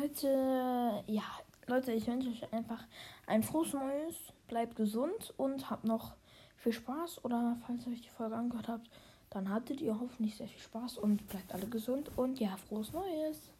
Leute, ja, Leute, ich wünsche euch einfach ein frohes Neues. Bleibt gesund und habt noch viel Spaß. Oder falls ihr euch die Folge angehört habt, dann hattet ihr hoffentlich sehr viel Spaß und bleibt alle gesund. Und ja, frohes Neues.